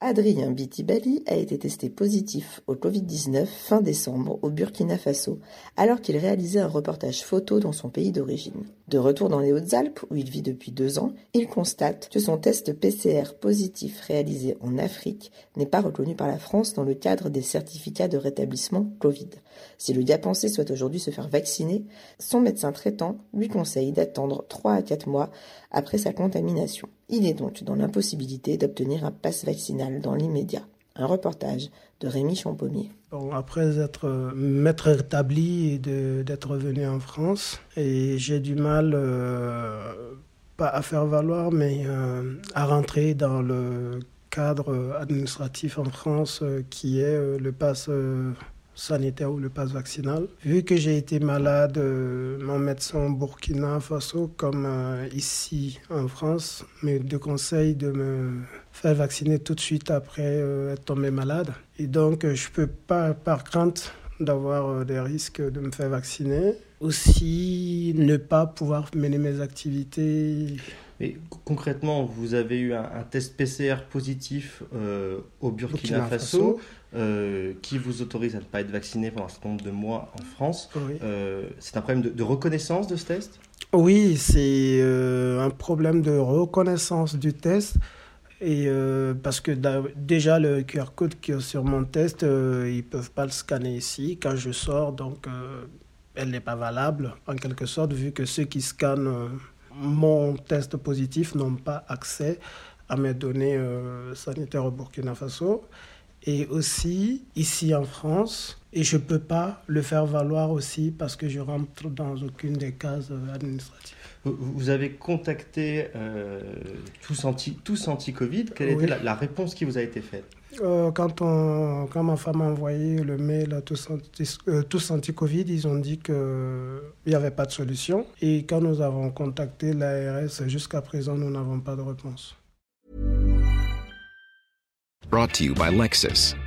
Adrien Bitibali a été testé positif au Covid-19 fin décembre au Burkina Faso, alors qu'il réalisait un reportage photo dans son pays d'origine. De retour dans les Hautes-Alpes, où il vit depuis deux ans, il constate que son test PCR positif réalisé en Afrique n'est pas reconnu par la France dans le cadre des certificats de rétablissement Covid. Si le pensé souhaite aujourd'hui se faire vacciner, son médecin traitant lui conseille d'attendre 3 à 4 mois après sa contamination. Il est donc dans l'impossibilité d'obtenir un pass vaccinal dans l'immédiat. Un reportage de Rémi Champommier. après être euh, maître rétabli et d'être revenu en France, j'ai du mal, euh, pas à faire valoir, mais euh, à rentrer dans le cadre administratif en France qui est le pass sanitaire ou le passe vaccinal. Vu que j'ai été malade, mon médecin Burkina Faso, comme ici en France, me déconseille de me faire vacciner tout de suite après euh, être tombé malade. Et donc, je ne peux pas, par crainte d'avoir des risques de me faire vacciner, aussi ne pas pouvoir mener mes activités mais concrètement, vous avez eu un, test PCR positif au Burkina, Faso. Euh, qui vous autorise à ne pas être vacciné pendant un certain nombre de mois en France. Euh, c'est un problème de, reconnaissance de ce test? Oui, c'est euh, un problème de reconnaissance du test. Et parce que déjà le QR code qui est sur mon test, ils peuvent pas le scanner ici. Quand je sors, donc elle n'est pas valable en quelque sorte, vu que ceux qui scannent mon test positif n'ont pas accès à mes données sanitaires au Burkina Faso et aussi ici en France. Et je ne peux pas le faire valoir aussi parce que je rentre dans aucune des cases administratives. Vous avez contacté euh, tous anti-Covid. Anti Quelle était la, réponse qui vous a été faite? Euh, quand, on, quand ma femme a envoyé le mail à tous, euh, tous anti-Covid, ils ont dit qu'il n'y avait pas de solution. Et quand nous avons contacté l'ARS, jusqu'à présent, nous n'avons pas de réponse. Brought to you by Lexus.